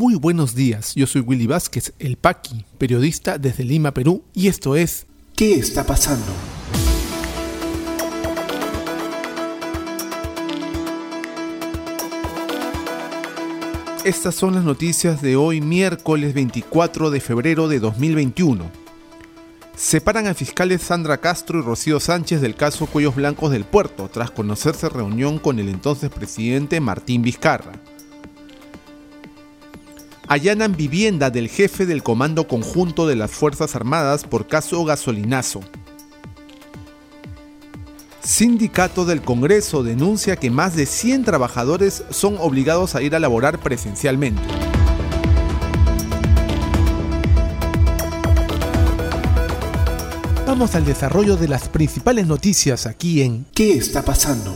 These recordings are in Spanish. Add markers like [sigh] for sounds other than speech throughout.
Muy buenos días, yo soy Willy Vázquez, el Paqui, periodista desde Lima, Perú, y esto es ¿Qué está pasando? Estas son las noticias de hoy, miércoles 24 de febrero de 2021. Separan a fiscales Sandra Castro y Rocío Sánchez del caso Cuellos Blancos del Puerto, tras conocerse reunión con el entonces presidente Martín Vizcarra. Allanan vivienda del jefe del Comando Conjunto de las Fuerzas Armadas por caso gasolinazo. Sindicato del Congreso denuncia que más de 100 trabajadores son obligados a ir a laborar presencialmente. Vamos al desarrollo de las principales noticias aquí en ¿Qué está pasando?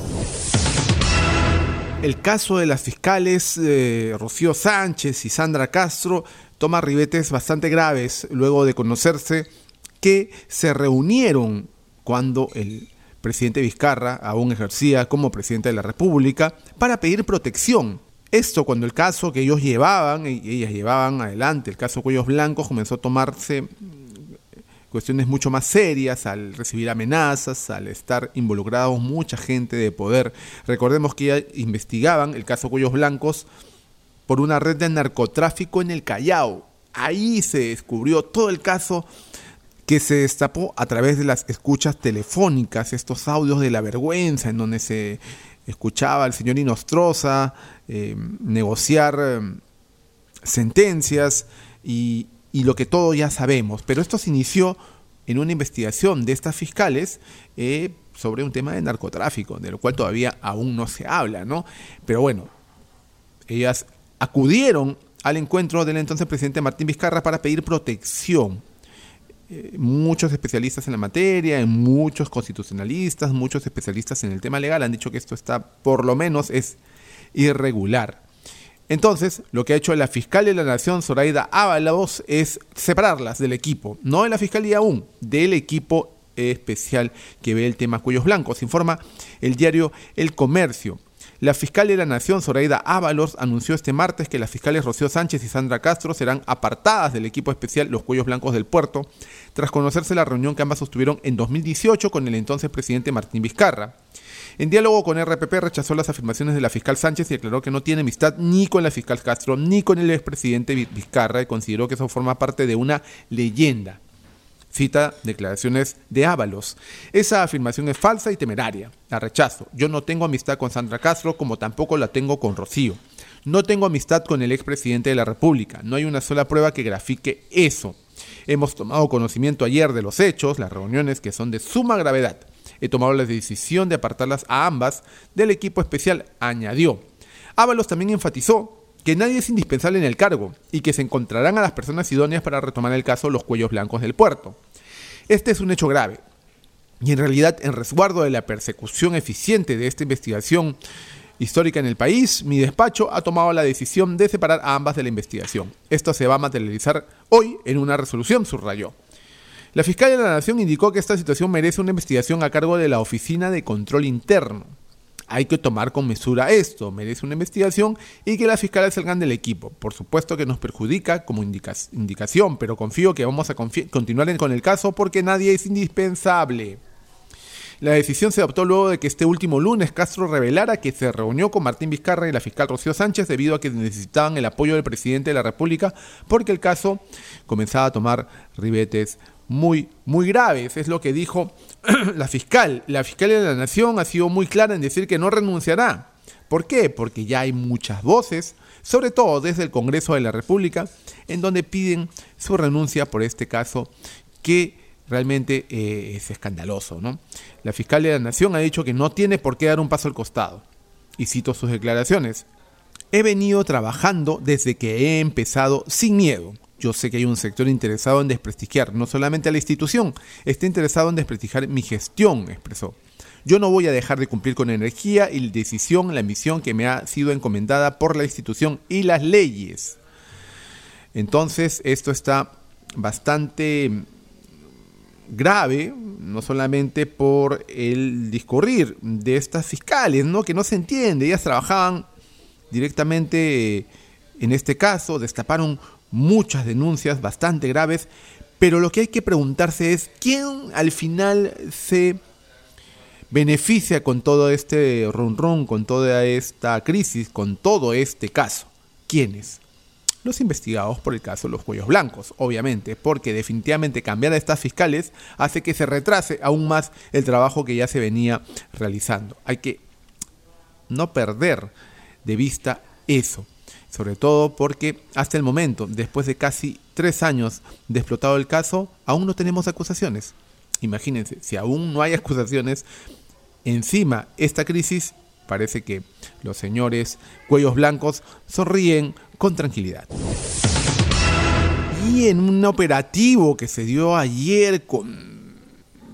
El caso de las fiscales eh, Rocío Sánchez y Sandra Castro toma ribetes bastante graves luego de conocerse que se reunieron cuando el presidente Vizcarra aún ejercía como presidente de la República para pedir protección. Esto cuando el caso que ellos llevaban, y ellas llevaban adelante, el caso Cuellos Blancos, comenzó a tomarse cuestiones mucho más serias, al recibir amenazas, al estar involucrados mucha gente de poder. Recordemos que ya investigaban el caso Cuellos Blancos por una red de narcotráfico en el Callao. Ahí se descubrió todo el caso que se destapó a través de las escuchas telefónicas, estos audios de la vergüenza en donde se escuchaba al señor Inostroza eh, negociar eh, sentencias y, y lo que todos ya sabemos. Pero esto se inició en una investigación de estas fiscales eh, sobre un tema de narcotráfico, de lo cual todavía aún no se habla, ¿no? Pero bueno, ellas acudieron al encuentro del entonces presidente Martín Vizcarra para pedir protección. Eh, muchos especialistas en la materia, muchos constitucionalistas, muchos especialistas en el tema legal han dicho que esto está, por lo menos, es irregular. Entonces, lo que ha hecho la fiscal de la Nación, Zoraida Ábalos, es separarlas del equipo, no de la fiscalía aún, del equipo especial que ve el tema Cuellos Blancos. Informa el diario El Comercio. La fiscal de la Nación, Zoraida Ábalos, anunció este martes que las fiscales Rocío Sánchez y Sandra Castro serán apartadas del equipo especial Los Cuellos Blancos del Puerto, tras conocerse la reunión que ambas sostuvieron en 2018 con el entonces presidente Martín Vizcarra. En diálogo con RPP rechazó las afirmaciones de la fiscal Sánchez y declaró que no tiene amistad ni con la fiscal Castro ni con el expresidente Vizcarra y consideró que eso forma parte de una leyenda. Cita declaraciones de Ábalos. Esa afirmación es falsa y temeraria. La rechazo. Yo no tengo amistad con Sandra Castro como tampoco la tengo con Rocío. No tengo amistad con el expresidente de la República. No hay una sola prueba que grafique eso. Hemos tomado conocimiento ayer de los hechos, las reuniones que son de suma gravedad he tomado la decisión de apartarlas a ambas del equipo especial, añadió. Ábalos también enfatizó que nadie es indispensable en el cargo y que se encontrarán a las personas idóneas para retomar el caso los cuellos blancos del puerto. Este es un hecho grave y en realidad en resguardo de la persecución eficiente de esta investigación histórica en el país, mi despacho ha tomado la decisión de separar a ambas de la investigación. Esto se va a materializar hoy en una resolución, subrayó. La fiscal de la Nación indicó que esta situación merece una investigación a cargo de la Oficina de Control Interno. Hay que tomar con mesura esto, merece una investigación y que las fiscales salgan del equipo. Por supuesto que nos perjudica como indicación, pero confío que vamos a continuar con el caso porque nadie es indispensable. La decisión se adoptó luego de que este último lunes Castro revelara que se reunió con Martín Vizcarra y la fiscal Rocío Sánchez debido a que necesitaban el apoyo del presidente de la República porque el caso comenzaba a tomar ribetes muy, muy graves. Es lo que dijo [clears throat] la fiscal. La fiscal de la Nación ha sido muy clara en decir que no renunciará. ¿Por qué? Porque ya hay muchas voces, sobre todo desde el Congreso de la República, en donde piden su renuncia por este caso que realmente eh, es escandaloso. ¿no? La fiscal de la Nación ha dicho que no tiene por qué dar un paso al costado. Y cito sus declaraciones. He venido trabajando desde que he empezado sin miedo yo sé que hay un sector interesado en desprestigiar no solamente a la institución, está interesado en desprestigiar mi gestión, expresó. Yo no voy a dejar de cumplir con energía y decisión la misión que me ha sido encomendada por la institución y las leyes. Entonces, esto está bastante grave, no solamente por el discurrir de estas fiscales, ¿no? que no se entiende, ellas trabajaban directamente en este caso, destaparon muchas denuncias bastante graves, pero lo que hay que preguntarse es quién al final se beneficia con todo este run run, con toda esta crisis, con todo este caso. ¿Quiénes? Los investigados por el caso de los cuellos blancos, obviamente, porque definitivamente cambiar a estas fiscales hace que se retrase aún más el trabajo que ya se venía realizando. Hay que no perder de vista eso sobre todo porque hasta el momento, después de casi tres años de explotado el caso, aún no tenemos acusaciones. Imagínense, si aún no hay [laughs] acusaciones, encima esta crisis, parece que los señores cuellos blancos sonríen con tranquilidad. Y en un operativo que se dio ayer con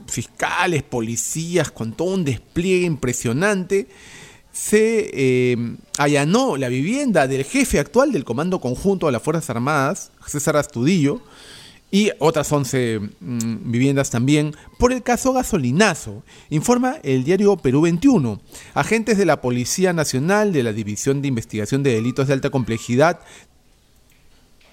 fiscales, policías, con todo un despliegue impresionante, se eh, allanó la vivienda del jefe actual del Comando Conjunto de las Fuerzas Armadas, César Astudillo, y otras 11 mm, viviendas también, por el caso gasolinazo, informa el diario Perú 21. Agentes de la Policía Nacional de la División de Investigación de Delitos de Alta Complejidad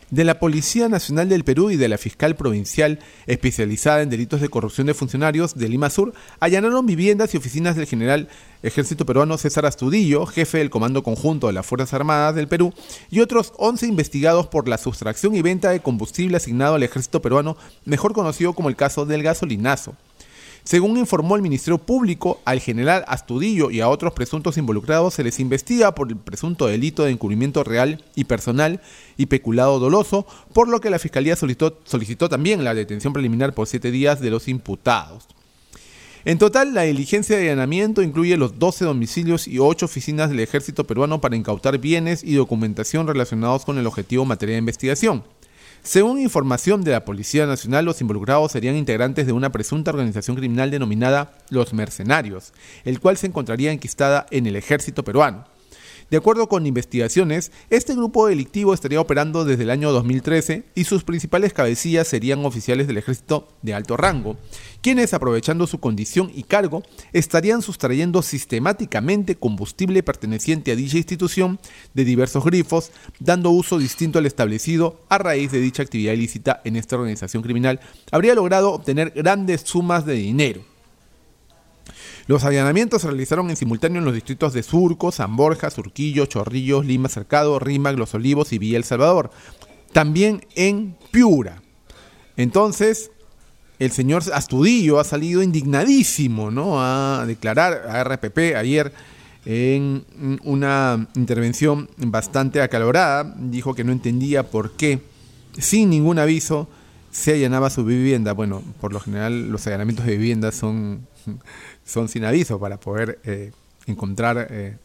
de la Policía Nacional del Perú y de la Fiscal Provincial especializada en delitos de corrupción de funcionarios de Lima Sur allanaron viviendas y oficinas del general Ejército Peruano César Astudillo, jefe del Comando Conjunto de las Fuerzas Armadas del Perú, y otros 11 investigados por la sustracción y venta de combustible asignado al Ejército Peruano, mejor conocido como el caso del gasolinazo. Según informó el Ministerio Público, al general Astudillo y a otros presuntos involucrados se les investiga por el presunto delito de encubrimiento real y personal y peculado doloso, por lo que la Fiscalía solicitó, también la detención preliminar por siete días de los imputados. En total, la diligencia de allanamiento incluye los 12 domicilios y 8 oficinas del ejército peruano para incautar bienes y documentación relacionados con el objetivo materia de investigación. Según información de la Policía Nacional, los involucrados serían integrantes de una presunta organización criminal denominada Los Mercenarios, el cual se encontraría enquistada en el ejército peruano. De acuerdo con investigaciones, este grupo delictivo estaría operando desde el año 2013 y sus principales cabecillas serían oficiales del ejército de alto rango, quienes aprovechando su condición y cargo estarían sustrayendo sistemáticamente combustible perteneciente a dicha institución de diversos grifos, dando uso distinto al establecido a raíz de dicha actividad ilícita en esta organización criminal, habría logrado obtener grandes sumas de dinero. Los allanamientos se realizaron en simultáneo en los distritos de Surco, San Borja, Surquillo, Chorrillos, Lima Cercado, Rímac, Los Olivos y Villa El Salvador. También en Piura. Entonces, el señor Astudillo ha salido indignadísimo, ¿no? A declarar a RPP ayer en una intervención bastante acalorada. Dijo que no entendía por qué, sin ningún aviso, se allanaba su vivienda. Bueno, por lo general los allanamientos de viviendas son [laughs] son sin aviso para poder eh, encontrar eh,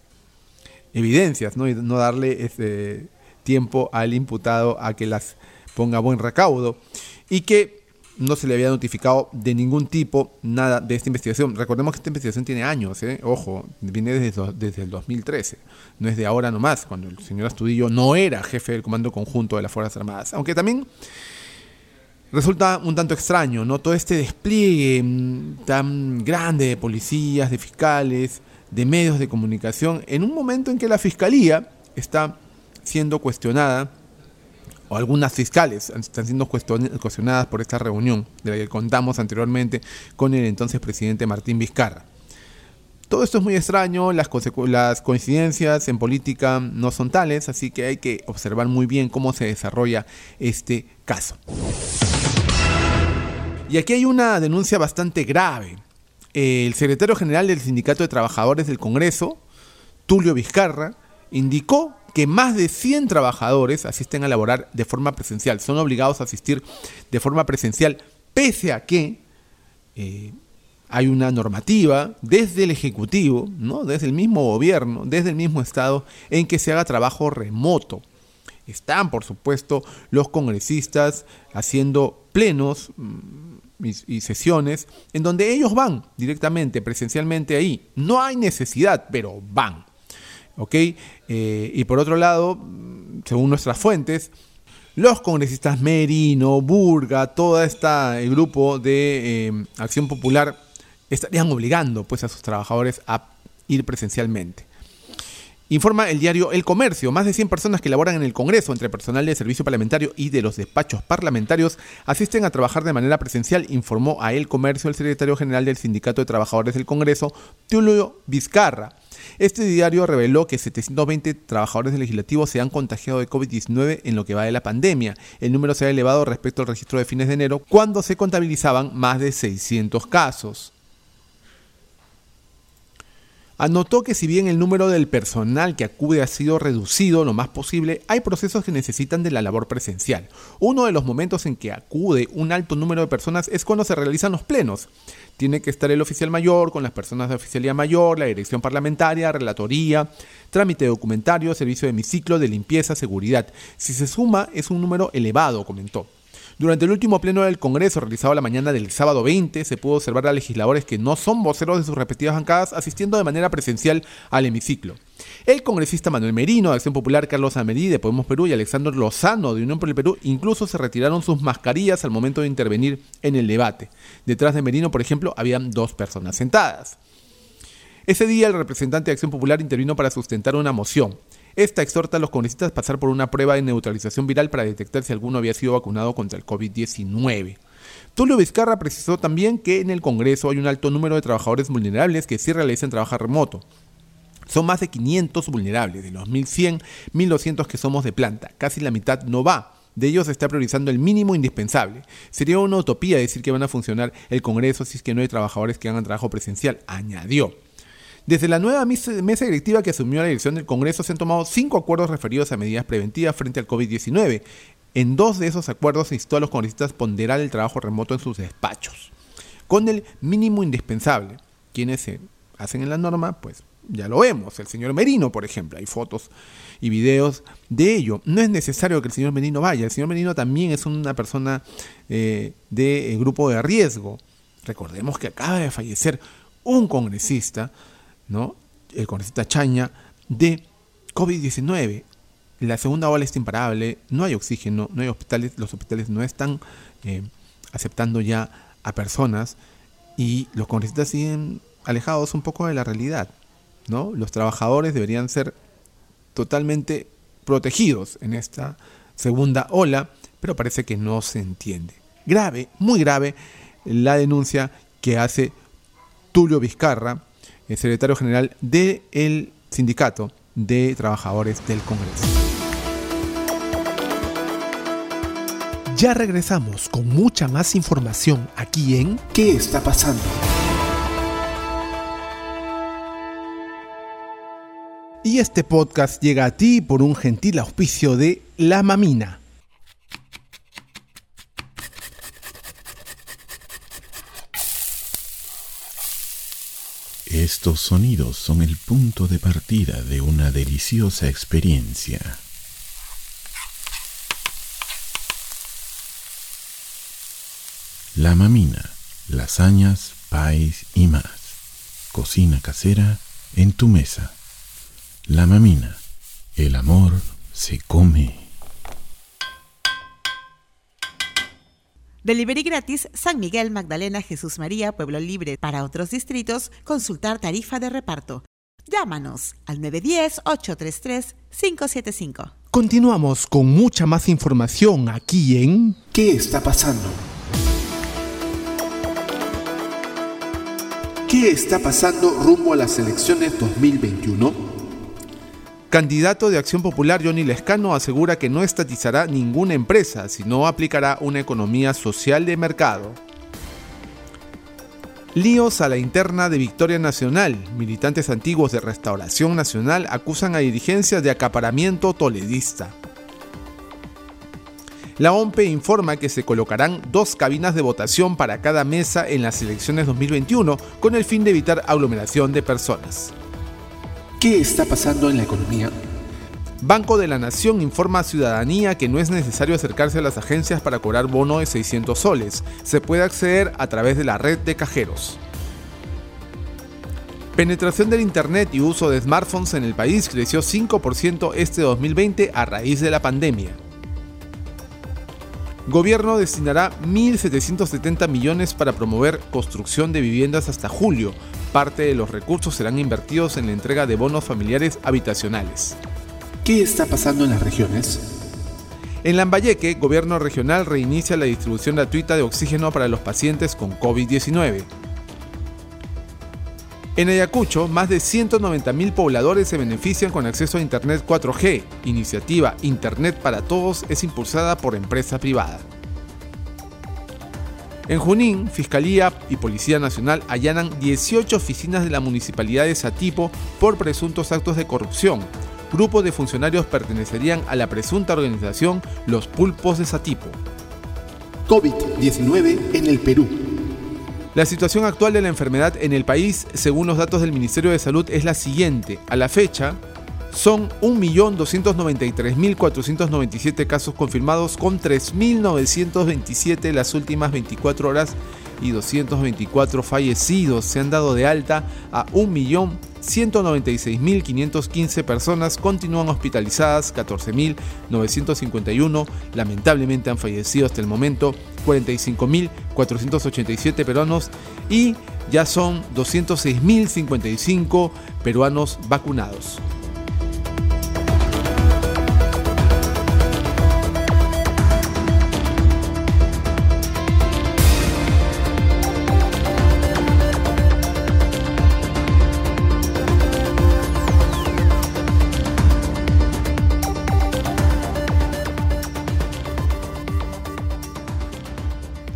evidencias ¿no? y no darle ese tiempo al imputado a que las ponga buen recaudo y que no se le había notificado de ningún tipo nada de esta investigación. Recordemos que esta investigación tiene años, ¿eh? ojo, viene desde, desde el 2013, no es de ahora nomás, cuando el señor Astudillo no era jefe del Comando Conjunto de las Fuerzas Armadas, aunque también resulta un tanto extraño, ¿no? Todo este despliegue mm, tan grande de policías, de fiscales, de medios de comunicación, en un momento en que la fiscalía está siendo cuestionada, o algunas fiscales están siendo cuestionadas por esta reunión de la que contamos anteriormente con el entonces presidente Martín Vizcarra. Todo esto es muy extraño, las, las coincidencias en política no son tales, así que hay que observar muy bien cómo se desarrolla este caso. Y aquí hay una denuncia bastante grave. El secretario general del Sindicato de Trabajadores del Congreso, Tulio Vizcarra, indicó que más de 100 trabajadores asisten a laborar de forma presencial, son obligados a asistir de forma presencial, pese a que eh, hay una normativa desde el Ejecutivo, ¿no? desde el mismo gobierno, desde el mismo Estado, en que se haga trabajo remoto. Están, por supuesto, los congresistas haciendo plenos mm, y, sesiones en donde ellos van directamente, presencialmente ahí. No hay necesidad, pero van. ¿Ok? Eh, y por otro lado, mm, según nuestras fuentes, los congresistas Merino, Burga, todo este grupo de eh, Acción Popular estarían obligando pues, a sus trabajadores a ir presencialmente. Informa el diario El Comercio, más de 100 personas que laboran en el Congreso, entre personal de servicio parlamentario y de los despachos parlamentarios, asisten a trabajar de manera presencial, informó a El Comercio el secretario general del Sindicato de Trabajadores del Congreso, Tulio Vizcarra. Este diario reveló que 720 trabajadores legislativos se han contagiado de COVID-19 en lo que va de la pandemia. El número se ha elevado respecto al registro de fines de enero, cuando se contabilizaban más de 600 casos. Anotó que si bien el número del personal que acude ha sido reducido lo más posible, hay procesos que necesitan de la labor presencial. Uno de los momentos en que acude un alto número de personas es cuando se realizan los plenos. Tiene que estar el oficial mayor con las personas de oficialía mayor, la dirección parlamentaria, relatoría, trámite documentario, servicio de hemiciclo, de limpieza, seguridad. Si se suma es un número elevado, comentó. Durante el último pleno del Congreso realizado la mañana del sábado 20, se pudo observar a legisladores que no son voceros de sus respectivas bancadas asistiendo de manera presencial al hemiciclo. El congresista Manuel Merino de Acción Popular, Carlos Amerí de Podemos Perú y Alexander Lozano de Unión por el Perú incluso se retiraron sus mascarillas al momento de intervenir en el debate. Detrás de Merino, por ejemplo, habían dos personas sentadas. Ese día el representante de Acción Popular intervino para sustentar una moción. Esta exhorta a los congresistas a pasar por una prueba de neutralización viral para detectar si alguno había sido vacunado contra el COVID-19. Tulio Vizcarra precisó también que en el Congreso hay un alto número de trabajadores vulnerables que sí realizan trabajo remoto. Son más de 500 vulnerables, de los 1100, 1200 que somos de planta. Casi la mitad no va. De ellos se está priorizando el mínimo indispensable. Sería una utopía decir que van a funcionar el Congreso si es que no hay trabajadores que hagan trabajo presencial, añadió. Desde la nueva mesa directiva que asumió la dirección del Congreso se han tomado cinco acuerdos referidos a medidas preventivas frente al COVID-19. En dos de esos acuerdos se instó a los congresistas a ponderar el trabajo remoto en sus despachos, con el mínimo indispensable. Quienes se hacen en la norma, pues ya lo vemos. El señor Merino, por ejemplo, hay fotos y videos de ello. No es necesario que el señor Merino vaya. El señor Merino también es una persona eh, de grupo de riesgo. Recordemos que acaba de fallecer un congresista ¿no? El congresista Chaña, de COVID-19. La segunda ola está imparable, no hay oxígeno, no hay hospitales, los hospitales no están eh, aceptando ya a personas y los congresistas siguen alejados un poco de la realidad. ¿no? Los trabajadores deberían ser totalmente protegidos en esta segunda ola, pero parece que no se entiende. Grave, muy grave, la denuncia que hace Tulio Vizcarra, el secretario general del Sindicato de Trabajadores del Congreso. Ya regresamos con mucha más información aquí en ¿Qué está pasando? Y este podcast llega a ti por un gentil auspicio de La Mamina Estos sonidos son el punto de partida de una deliciosa experiencia. La mamina, lasañas, pais y más. Cocina casera en tu mesa. La mamina, el amor se come. Delivery gratis San Miguel, Magdalena, Jesús María, Pueblo Libre. Para otros distritos, consultar tarifa de reparto. Llámanos al 910-833-575. Continuamos con mucha más información aquí en ¿Qué está pasando? ¿Qué está pasando rumbo a las elecciones 2021? Candidato de Acción Popular Johnny Lescano asegura que no estatizará ninguna empresa, sino aplicará una economía social de mercado. Líos a la interna de Victoria Nacional. Militantes antiguos de Restauración Nacional acusan a dirigencias de acaparamiento toledista. La OMPE informa que se colocarán dos cabinas de votación para cada mesa en las elecciones 2021 con el fin de evitar aglomeración de personas. ¿Qué está pasando en la economía? Banco de la Nación informa a ciudadanía que no es necesario acercarse a las agencias para cobrar bono de 600 soles. Se puede acceder a través de la red de cajeros. Penetración del Internet y uso de smartphones en el país creció 5% este 2020 a raíz de la pandemia. Gobierno destinará 1.770 millones para promover construcción de viviendas hasta julio. Parte de los recursos serán invertidos en la entrega de bonos familiares habitacionales. ¿Qué está pasando en las regiones? En Lambayeque, gobierno regional reinicia la distribución gratuita de oxígeno para los pacientes con COVID-19. En Ayacucho, más de 190.000 pobladores se benefician con acceso a Internet 4G. Iniciativa Internet para Todos es impulsada por empresa privada. En Junín, Fiscalía y Policía Nacional allanan 18 oficinas de la Municipalidad de Satipo por presuntos actos de corrupción. Grupos de funcionarios pertenecerían a la presunta organización Los Pulpos de Satipo. COVID-19 en el Perú. La situación actual de la enfermedad en el país, según los datos del Ministerio de Salud, es la siguiente. A la fecha, son 1.293.497 casos confirmados con 3.927 las últimas 24 horas y 224 fallecidos. Se han dado de alta a 1.196.515 personas, continúan hospitalizadas 14.951, lamentablemente han fallecido hasta el momento 45.487 peruanos y ya son 206.055 peruanos vacunados.